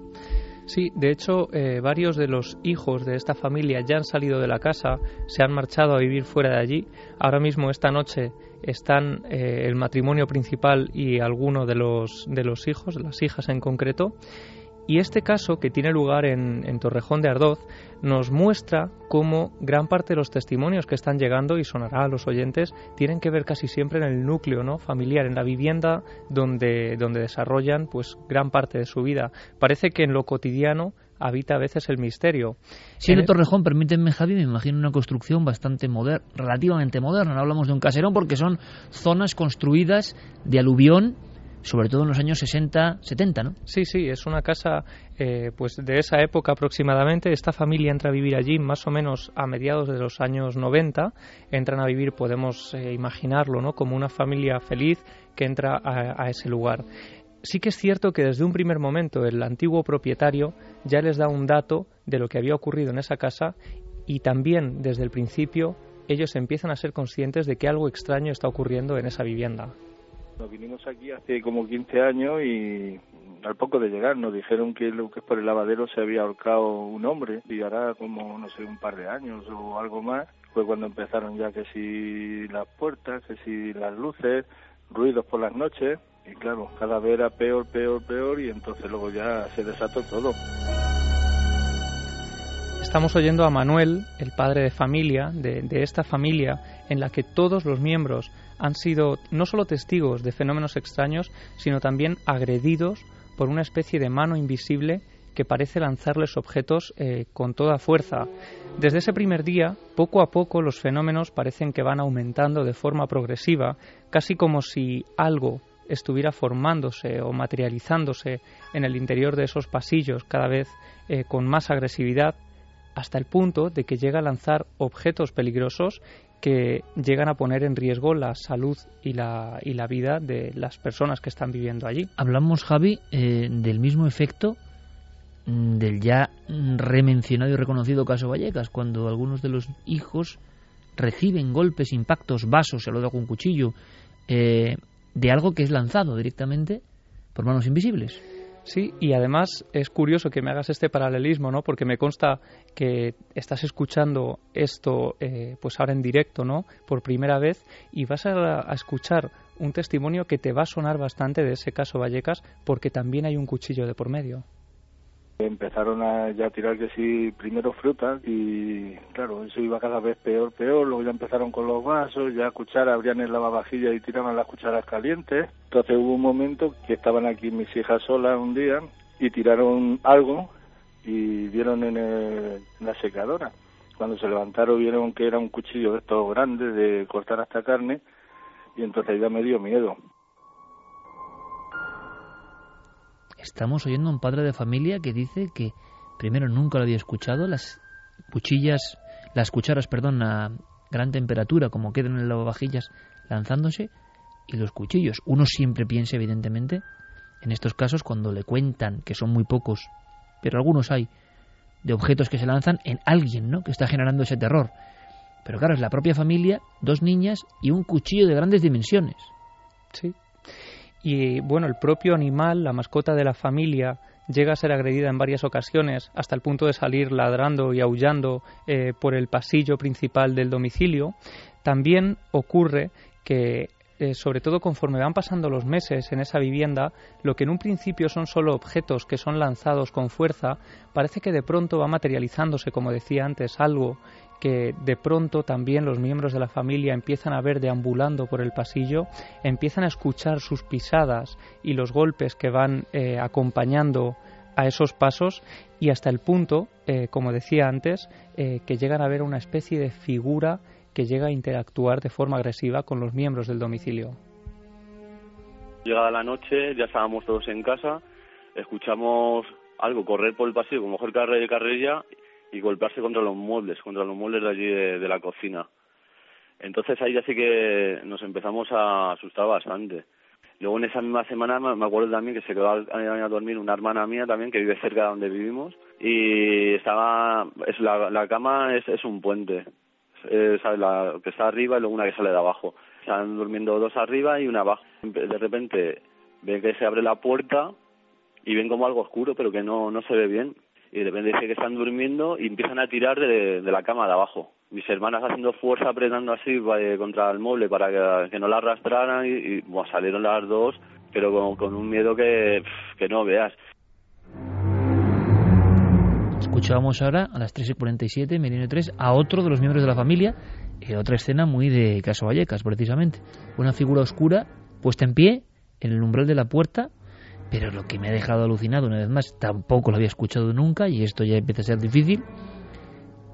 Sí, de hecho, eh, varios de los hijos de esta familia ya han salido de la casa, se han marchado a vivir fuera de allí. Ahora mismo, esta noche, están eh, el matrimonio principal y alguno de los, de los hijos, las hijas en concreto. Y este caso, que tiene lugar en, Torrejón de Ardoz, nos muestra cómo gran parte de los testimonios que están llegando, y sonará a los oyentes, tienen que ver casi siempre en el núcleo ¿no? familiar, en la vivienda donde, donde desarrollan pues, gran parte de su vida. Parece que en lo cotidiano habita a veces el misterio. Si en el Torrejón, permítanme Javi, me imagino una construcción bastante moderna, relativamente moderna. No hablamos de un caserón porque son zonas construidas de aluvión sobre todo en los años 60, 70, ¿no? Sí, sí, es una casa eh, pues de esa época aproximadamente. Esta familia entra a vivir allí más o menos a mediados de los años 90. Entran a vivir, podemos eh, imaginarlo, ¿no? Como una familia feliz que entra a, ese lugar. Sí que es cierto que desde un primer momento el antiguo propietario ya les da un dato de lo que había ocurrido en esa casa y también desde el principio ellos empiezan a ser conscientes de que algo extraño está ocurriendo en esa vivienda. Nos vinimos aquí hace como 15 años y al poco de llegar nos dijeron que lo que es por el lavadero se había ahorcado un hombre y ahora como, no sé, un par de años o algo más. Fue cuando empezaron ya que si las puertas, que si las luces, ruidos por las noches y claro, cada vez era peor, peor, peor y entonces luego ya se desató todo. Estamos oyendo a Manuel, el padre de familia, de, de esta familia en la que todos los miembros han sido no solo testigos de fenómenos extraños, sino también agredidos por una especie de mano invisible que parece lanzarles objetos eh, con toda fuerza. Desde ese primer día, poco a poco los fenómenos parecen que van aumentando de forma progresiva, casi como si algo estuviera formándose o materializándose en el interior de esos pasillos cada vez eh, con más agresividad, hasta el punto de que llega a lanzar objetos peligrosos que llegan a poner en riesgo la salud y la, y la vida de las personas que están viviendo allí. Hablamos, Javi, eh, del mismo efecto mm, del ya remencionado y reconocido caso Vallecas, cuando algunos de los hijos reciben golpes, impactos, vasos, se lo da con un cuchillo, eh, de algo que es lanzado directamente por manos invisibles. Sí, y además es curioso que me hagas este paralelismo, ¿no? Porque me consta que estás escuchando esto, eh, pues ahora en directo, ¿no? Por primera vez y vas a, a, escuchar un testimonio que te va a sonar bastante de ese caso Vallecas, porque también hay un cuchillo de por medio. Empezaron a ya tirar que sí, primero frutas y claro, eso iba cada vez peor, peor. Luego ya empezaron con los vasos, ya cucharas, abrían el lavavajillas y tiraban las cucharas calientes. Entonces hubo un momento que estaban aquí mis hijas solas un día y tiraron algo y vieron en, en la secadora. Cuando se levantaron vieron que era un cuchillo de estos grandes de cortar hasta carne y entonces ya me dio miedo. Estamos oyendo a un padre de familia que dice que primero nunca lo había escuchado, las cuchillas, las cucharas, perdón, a gran temperatura, como quedan en las lavavajillas, lanzándose, y los cuchillos. Uno siempre piensa, evidentemente, en estos casos, cuando le cuentan, que son muy pocos, pero algunos hay, de objetos que se lanzan en alguien, ¿no?, que está generando ese terror. Pero claro, es la propia familia, dos niñas y un cuchillo de grandes dimensiones. Sí, y bueno, el propio animal, la mascota de la familia, llega a ser agredida en varias ocasiones hasta el punto de salir ladrando y aullando eh, por el pasillo principal del domicilio. También ocurre que eh, sobre todo conforme van pasando los meses en esa vivienda, lo que en un principio son solo objetos que son lanzados con fuerza, parece que de pronto va materializándose, como decía antes, algo que de pronto también los miembros de la familia empiezan a ver deambulando por el pasillo, empiezan a escuchar sus pisadas y los golpes que van eh, acompañando a esos pasos y hasta el punto, eh, como decía antes, que llegan a ver una especie de figura que llega a interactuar de forma agresiva con los miembros del domicilio. Llegada la noche, ya estábamos todos en casa, escuchamos algo correr por el pasillo con mujer de carrilla y golpearse contra los muebles, contra los muebles de allí de, la cocina. Entonces ahí ya sí que nos empezamos a asustar bastante. Luego en esa misma semana me acuerdo también que se quedó a, dormir una hermana mía también que vive cerca de donde vivimos y estaba, es la, la cama es, es un puente eh, la que está arriba y luego una que sale de abajo. Están durmiendo dos arriba y una abajo. De repente ven que se abre la puerta y ven como algo oscuro, pero que no, no se ve bien. Y de repente dice que están durmiendo y empiezan a tirar de, la cama de abajo. Mis hermanas haciendo fuerza, apretando así eh, contra el mueble para que, no la arrastraran y, salieron las dos, pero con, un miedo que, que no veas. Escuchábamos ahora a las 3 y 47, Milenio 3, a otro de los miembros de la familia, otra escena muy de Caso Vallecas, precisamente. Una figura oscura puesta en pie en el umbral de la puerta, pero lo que me ha dejado alucinado una vez más, tampoco lo había escuchado nunca y esto ya empieza a ser difícil,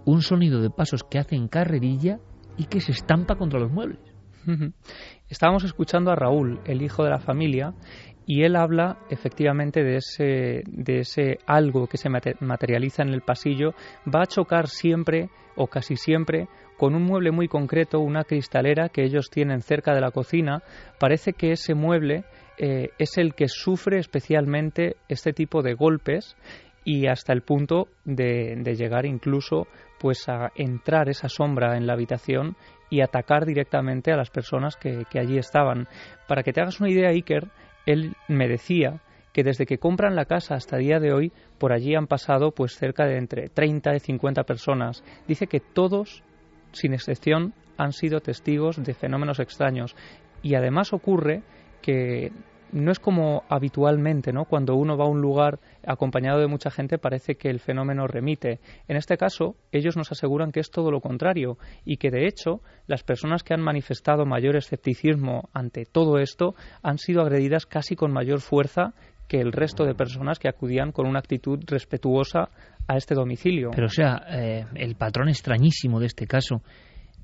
un sonido de pasos que hacen carrerilla y que se estampa contra los muebles. Estábamos escuchando a Raúl, el hijo de la familia, y él habla efectivamente de ese, de ese algo que se materializa en el pasillo, va a chocar siempre o casi siempre con un mueble muy concreto, una cristalera que ellos tienen cerca de la cocina. Parece que ese mueble eh, es el que sufre especialmente este tipo de golpes y hasta el punto de, llegar incluso pues a entrar esa sombra en la habitación y atacar directamente a las personas que, allí estaban. Para que te hagas una idea, Iker, él me decía que desde que compran la casa hasta día de hoy, por allí han pasado pues cerca de entre 30 y 50 personas. Dice que todos, sin excepción, han sido testigos de fenómenos extraños. Y además ocurre que no es como habitualmente, ¿no? Cuando uno va a un lugar acompañado de mucha gente parece que el fenómeno remite. En este caso, ellos nos aseguran que es todo lo contrario y que de hecho las personas que han manifestado mayor escepticismo ante todo esto han sido agredidas casi con mayor fuerza que el resto de personas que acudían con una actitud respetuosa a este domicilio. Pero o sea, eh, el patrón extrañísimo de este caso,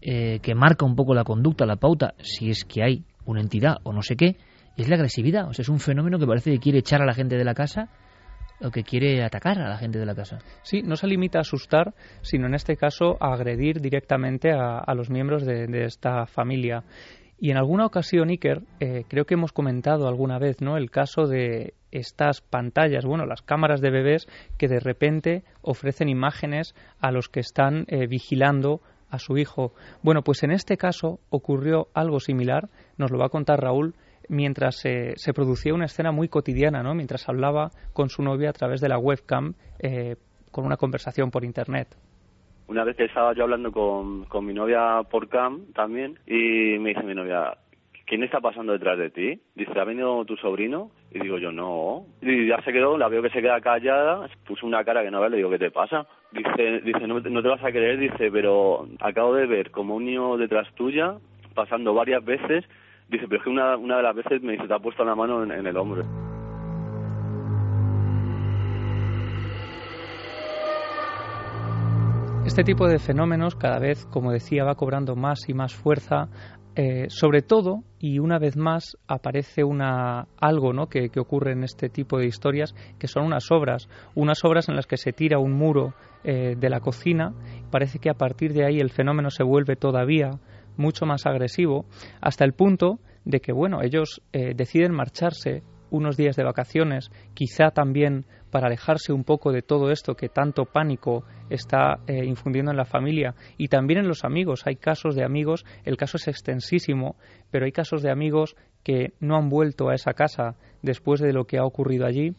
eh, que marca un poco la conducta, la pauta, si es que hay una entidad o no sé qué, es la agresividad. O es un fenómeno que parece que quiere echar a la gente de la casa o que quiere atacar a la gente de la casa. Sí, no se limita a asustar, sino en este caso a agredir directamente a, los miembros de, esta familia. Y en alguna ocasión, Iker, eh, creo que hemos comentado alguna vez, ¿no? El caso de estas pantallas, bueno, las cámaras de bebés que de repente ofrecen imágenes a los que están eh, vigilando a su hijo. Bueno, pues en este caso ocurrió algo similar, nos lo va a contar Raúl, mientras se producía una escena muy cotidiana, ¿no? mientras hablaba con su novia a través de la webcam eh, con una conversación por internet. Una vez que estaba yo hablando con, con mi novia por cam también y me dice mi novia, ¿quién está pasando detrás de ti? Dice, ¿ha venido tu sobrino? Y digo yo, no. Y ya se quedó, la veo que se queda callada, puso una cara que no ve, le digo, ¿qué te pasa? Dice, dice no, no te vas a creer, dice, pero acabo de ver como un niño detrás tuya, pasando varias veces Dice, pero es que una, una de las veces me dice, te ha puesto la mano en, el hombro. Este tipo de fenómenos cada vez, como decía, va cobrando más y más fuerza. Eh, sobre todo, y una vez más, aparece una, algo ¿no? que, ocurre en este tipo de historias, que son unas obras, unas obras en las que se tira un muro eh, de la cocina. Parece que a partir de ahí el fenómeno se vuelve todavía mucho más agresivo, hasta el punto de que, bueno, ellos eh, deciden marcharse unos días de vacaciones, quizá también para alejarse un poco de todo esto que tanto pánico está eh, infundiendo en la familia y también en los amigos. Hay casos de amigos, el caso es extensísimo, pero hay casos de amigos que no han vuelto a esa casa después de lo que ha ocurrido allí.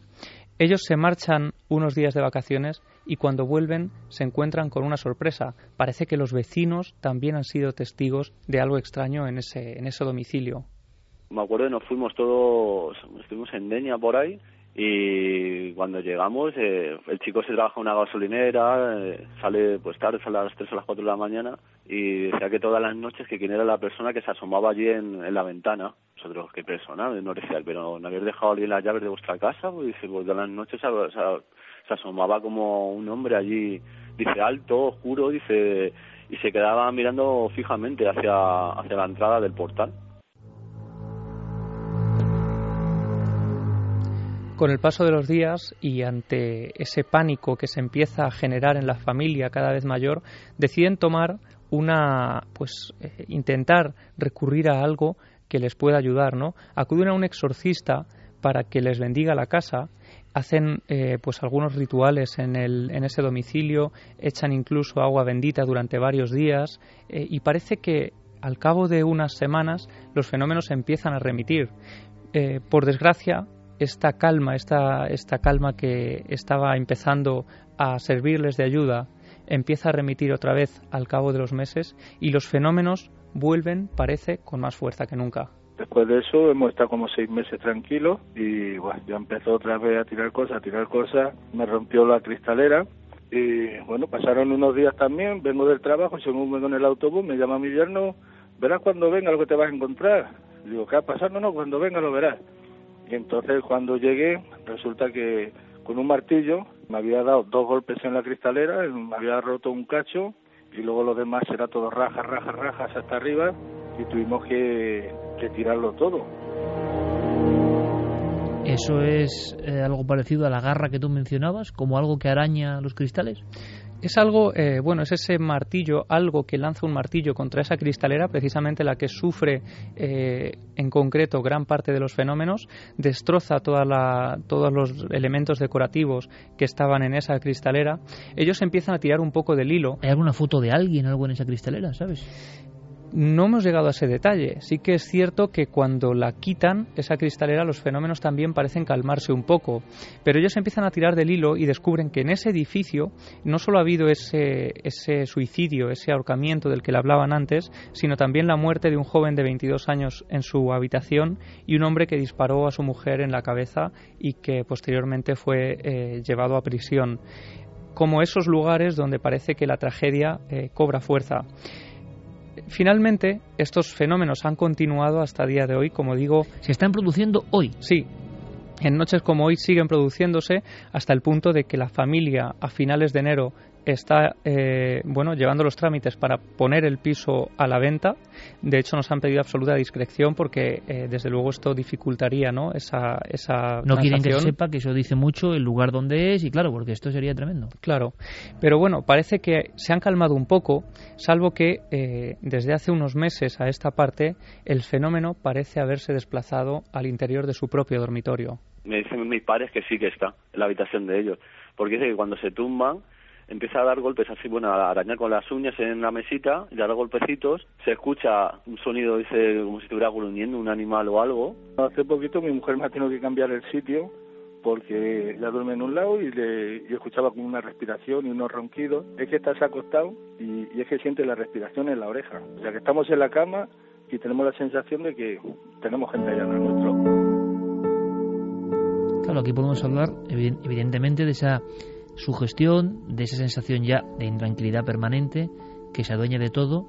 Ellos se marchan unos días de vacaciones y cuando vuelven se encuentran con una sorpresa. Parece que los vecinos también han sido testigos de algo extraño en ese, en ese domicilio. Me acuerdo que nos fuimos todos, estuvimos en Deña por ahí y cuando llegamos eh, el chico se trabaja una gasolinera, eh, sale pues tarde, sale a las 3 o las 4 de la mañana y decía que todas las noches que quién era la persona que se asomaba allí en, en la ventana. Nosotros, ¿qué persona? No decía, pero ¿no habéis dejado alguien las llaves de vuestra casa? Pues dice, pues las noches asomaba como un hombre allí, dice, alto, oscuro, dice, y se quedaba mirando fijamente hacia, hacia la entrada del portal. Con el paso de los días y ante ese pánico que se empieza a generar en la familia cada vez mayor, deciden tomar una, pues, eh, intentar recurrir a algo que les pueda ayudar, ¿no? Acuden a un exorcista para que les bendiga la casa, hacen eh, pues algunos rituales en, el, en ese domicilio, echan incluso agua bendita durante varios días eh, y parece que al cabo de unas semanas los fenómenos empiezan a remitir. por desgracia, esta calma, esta, esta calma que estaba empezando a servirles de ayuda, empieza a remitir otra vez al cabo de los meses y los fenómenos vuelven, parece, con más fuerza que nunca. Después de eso hemos estado como seis meses tranquilos y bueno, ya empezó otra vez a tirar cosas, a tirar cosas, me rompió la cristalera y bueno, pasaron unos días también, vengo del trabajo, según vengo en el autobús, me llama mi yerno, verás cuando venga lo que te vas a encontrar. digo, ¿qué ha pasado? No, no, cuando venga lo verás. Y entonces cuando llegué, resulta que con un martillo me había dado dos golpes en la cristalera, me había roto un cacho y luego lo demás era todo rajas, rajas, rajas hasta arriba y tuvimos que, tirarlo todo. ¿Eso es eh, algo parecido a la garra que tú mencionabas, como algo que araña los cristales? Es algo, eh, bueno, es ese martillo, algo que lanza un martillo contra esa cristalera, precisamente la que sufre eh, en concreto gran parte de los fenómenos, destroza toda la, todos los elementos decorativos que estaban en esa cristalera. Ellos empiezan a tirar un poco del hilo. ¿Hay alguna foto de alguien, algo en esa cristalera, sabes? No hemos llegado a ese detalle. Sí que es cierto que cuando la quitan, esa cristalera, los fenómenos también parecen calmarse un poco. Pero ellos empiezan a tirar del hilo y descubren que en ese edificio no solo ha habido ese, ese suicidio, ese ahorcamiento del que le hablaban antes, sino también la muerte de un joven de 22 años en su habitación y un hombre que disparó a su mujer en la cabeza y que posteriormente fue eh, llevado a prisión. Como esos lugares donde parece que la tragedia eh, cobra fuerza. Finalmente, estos fenómenos han continuado hasta el día de hoy, como digo. ¿Se están produciendo hoy? Sí, en noches como hoy siguen produciéndose hasta el punto de que la familia a finales de enero está eh, bueno llevando los trámites para poner el piso a la venta. De hecho, nos han pedido absoluta discreción porque, eh, desde luego, esto dificultaría ¿no? esa, esa No quieren que sepa que eso dice mucho el lugar donde es y, claro, porque esto sería tremendo. Claro. Pero bueno, parece que se han calmado un poco, salvo que eh, desde hace unos meses a esta parte el fenómeno parece haberse desplazado al interior de su propio dormitorio. Me dicen mis padres que sí que está en la habitación de ellos, porque dice que cuando se tumban empieza a dar golpes así, bueno, a arañar con las uñas en la mesita, y a dar golpecitos, se escucha un sonido, dice, como si estuviera gruñendo un animal o algo. Hace poquito mi mujer me ha tenido que cambiar el sitio porque ella duerme en un lado y le yo escuchaba como una respiración y unos ronquidos. Es que estás acostado y, y es que siente la respiración en la oreja. O sea que estamos en la cama y tenemos la sensación de que tenemos gente allá en nuestro. Claro, aquí podemos hablar evidentemente de esa sugestión, de esa sensación ya de intranquilidad permanente que se adueña de todo,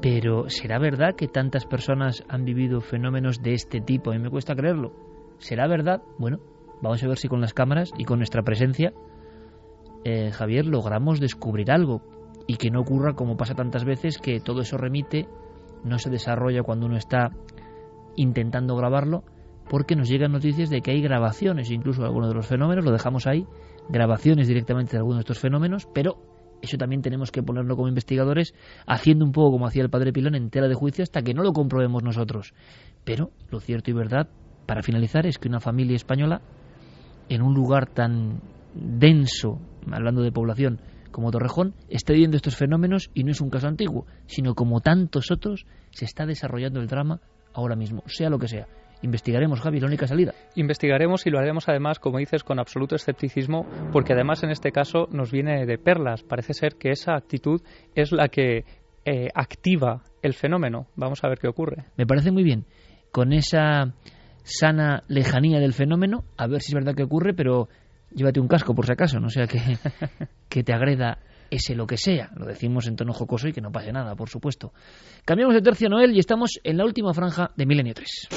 pero ¿será verdad que tantas personas han vivido fenómenos de este tipo? A mí me cuesta creerlo. ¿Será verdad? Bueno, vamos a ver si con las cámaras y con nuestra presencia, eh, Javier, logramos descubrir algo y que no ocurra como pasa tantas veces que todo eso remite, no se desarrolla cuando uno está intentando grabarlo, porque nos llegan noticias de que hay grabaciones, incluso algunos de los fenómenos, lo dejamos ahí, grabaciones directamente de algunos de estos fenómenos, pero eso también tenemos que ponerlo como investigadores, haciendo un poco como hacía el padre Pilón en tela de juicio hasta que no lo comprobemos nosotros. Pero lo cierto y verdad, para finalizar, es que una familia española, en un lugar tan denso, hablando de población, como Torrejón, está viviendo estos fenómenos y no es un caso antiguo, sino como tantos otros, se está desarrollando el drama ahora mismo, sea lo que sea. Investigaremos, Javi, la única salida. Investigaremos y lo haremos además, como dices, con absoluto escepticismo, porque además en este caso nos viene de perlas. Parece ser que esa actitud es la que eh, activa el fenómeno. Vamos a ver qué ocurre. Me parece muy bien. Con esa sana lejanía del fenómeno, a ver si es verdad que ocurre, pero llévate un casco por si acaso, no sea que, que te agreda ese lo que sea. Lo decimos en tono jocoso y que no pase nada, por supuesto. Cambiamos de tercio Noel y estamos en la última franja de Milenio 3.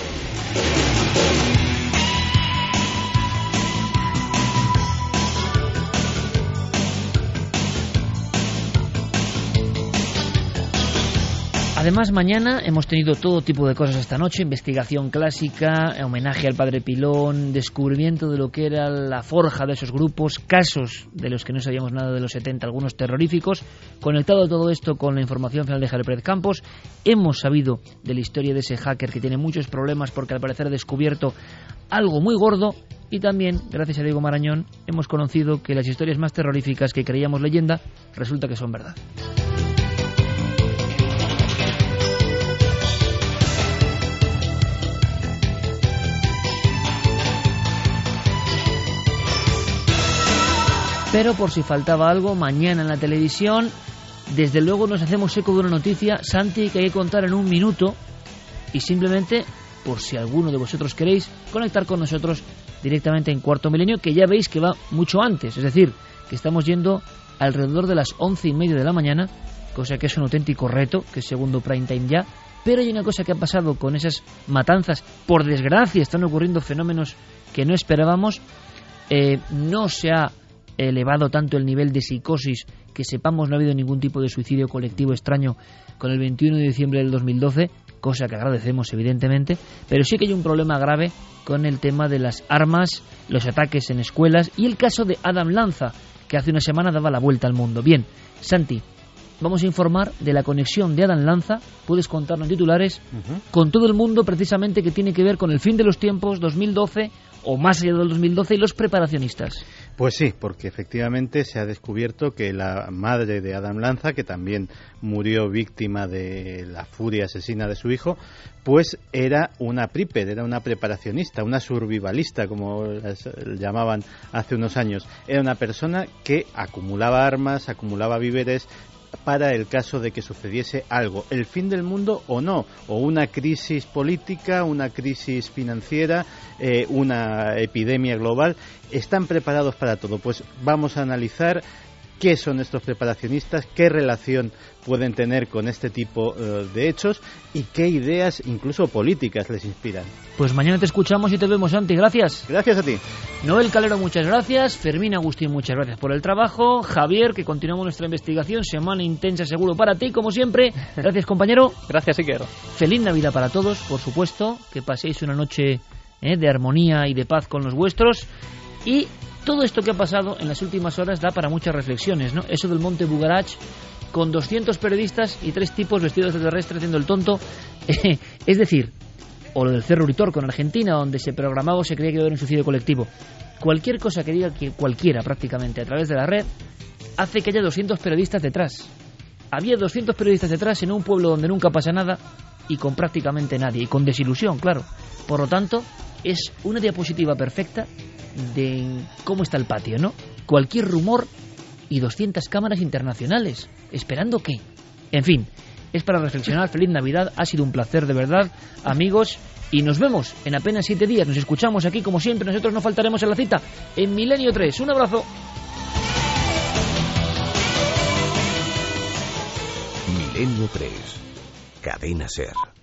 Además, mañana hemos tenido todo tipo de cosas esta noche, investigación clásica, homenaje al padre Pilón, descubrimiento de lo que era la forja de esos grupos, casos de los que no sabíamos nada de los 70, algunos terroríficos. Conectado todo esto con la información final de Javier Pérez Campos, hemos sabido de la historia de ese hacker que tiene muchos problemas porque al parecer ha descubierto algo muy gordo y también, gracias a Diego Marañón, hemos conocido que las historias más terroríficas que creíamos leyenda resulta que son verdad. Pero por si faltaba algo, mañana en la televisión, desde luego nos hacemos eco de una noticia, Santi, que hay que contar en un minuto, y simplemente, por si alguno de vosotros queréis, conectar con nosotros directamente en Cuarto Milenio, que ya veis que va mucho antes, es decir, que estamos yendo alrededor de las once y media de la mañana, cosa que es un auténtico reto, que es segundo prime time ya, pero hay una cosa que ha pasado con esas matanzas, por desgracia están ocurriendo fenómenos que no esperábamos, eh, no se ha elevado tanto el nivel de psicosis que sepamos no ha habido ningún tipo de suicidio colectivo extraño con el 21 de diciembre del 2012, cosa que agradecemos evidentemente, pero sí que hay un problema grave con el tema de las armas, los ataques en escuelas y el caso de Adam Lanza, que hace una semana daba la vuelta al mundo. Bien, Santi, vamos a informar de la conexión de Adam Lanza, puedes contarnos titulares, con todo el mundo precisamente que tiene que ver con el fin de los tiempos 2012 o más allá del 2012 y los preparacionistas. Pues sí, porque efectivamente se ha descubierto que la madre de Adam Lanza, que también murió víctima de la furia asesina de su hijo, pues era una prepper, era una preparacionista, una survivalista, como las llamaban hace unos años. Era una persona que acumulaba armas, acumulaba víveres, para el caso de que sucediese algo, el fin del mundo o no, o una crisis política, una crisis financiera, eh, una epidemia global, están preparados para todo. Pues vamos a analizar qué son estos preparacionistas, qué relación pueden tener con este tipo eh, de hechos y qué ideas, incluso políticas, les inspiran. Pues mañana te escuchamos y te vemos, Santi. Gracias. Gracias a ti. Noel Calero, muchas gracias. Fermín Agustín, muchas gracias por el trabajo. Javier, que continuamos nuestra investigación. Semana intensa, seguro, para ti, como siempre. Gracias, compañero. Gracias, Iker. Feliz Navidad para todos, por supuesto. Que paséis una noche eh, de armonía y de paz con los vuestros. Y todo esto que ha pasado en las últimas horas da para muchas reflexiones, ¿no? Eso del Monte Bugarach con 200 periodistas y tres tipos vestidos de terrestre haciendo el tonto. es decir, o lo del Cerro Uritorco en Argentina, donde se programaba o se creía que iba a haber un suicidio colectivo. Cualquier cosa que diga que cualquiera prácticamente a través de la red hace que haya 200 periodistas detrás. Había 200 periodistas detrás en un pueblo donde nunca pasa nada y con prácticamente nadie, y con desilusión, claro. Por lo tanto, es una diapositiva perfecta de cómo está el patio, ¿no? Cualquier rumor y 200 cámaras internacionales. ¿Esperando qué? En fin, es para reflexionar. Feliz Navidad. Ha sido un placer de verdad, amigos. Y nos vemos en apenas siete días. Nos escuchamos aquí como siempre. Nosotros no faltaremos en la cita en Milenio 3. Un abrazo. Milenio 3. Cadena Ser.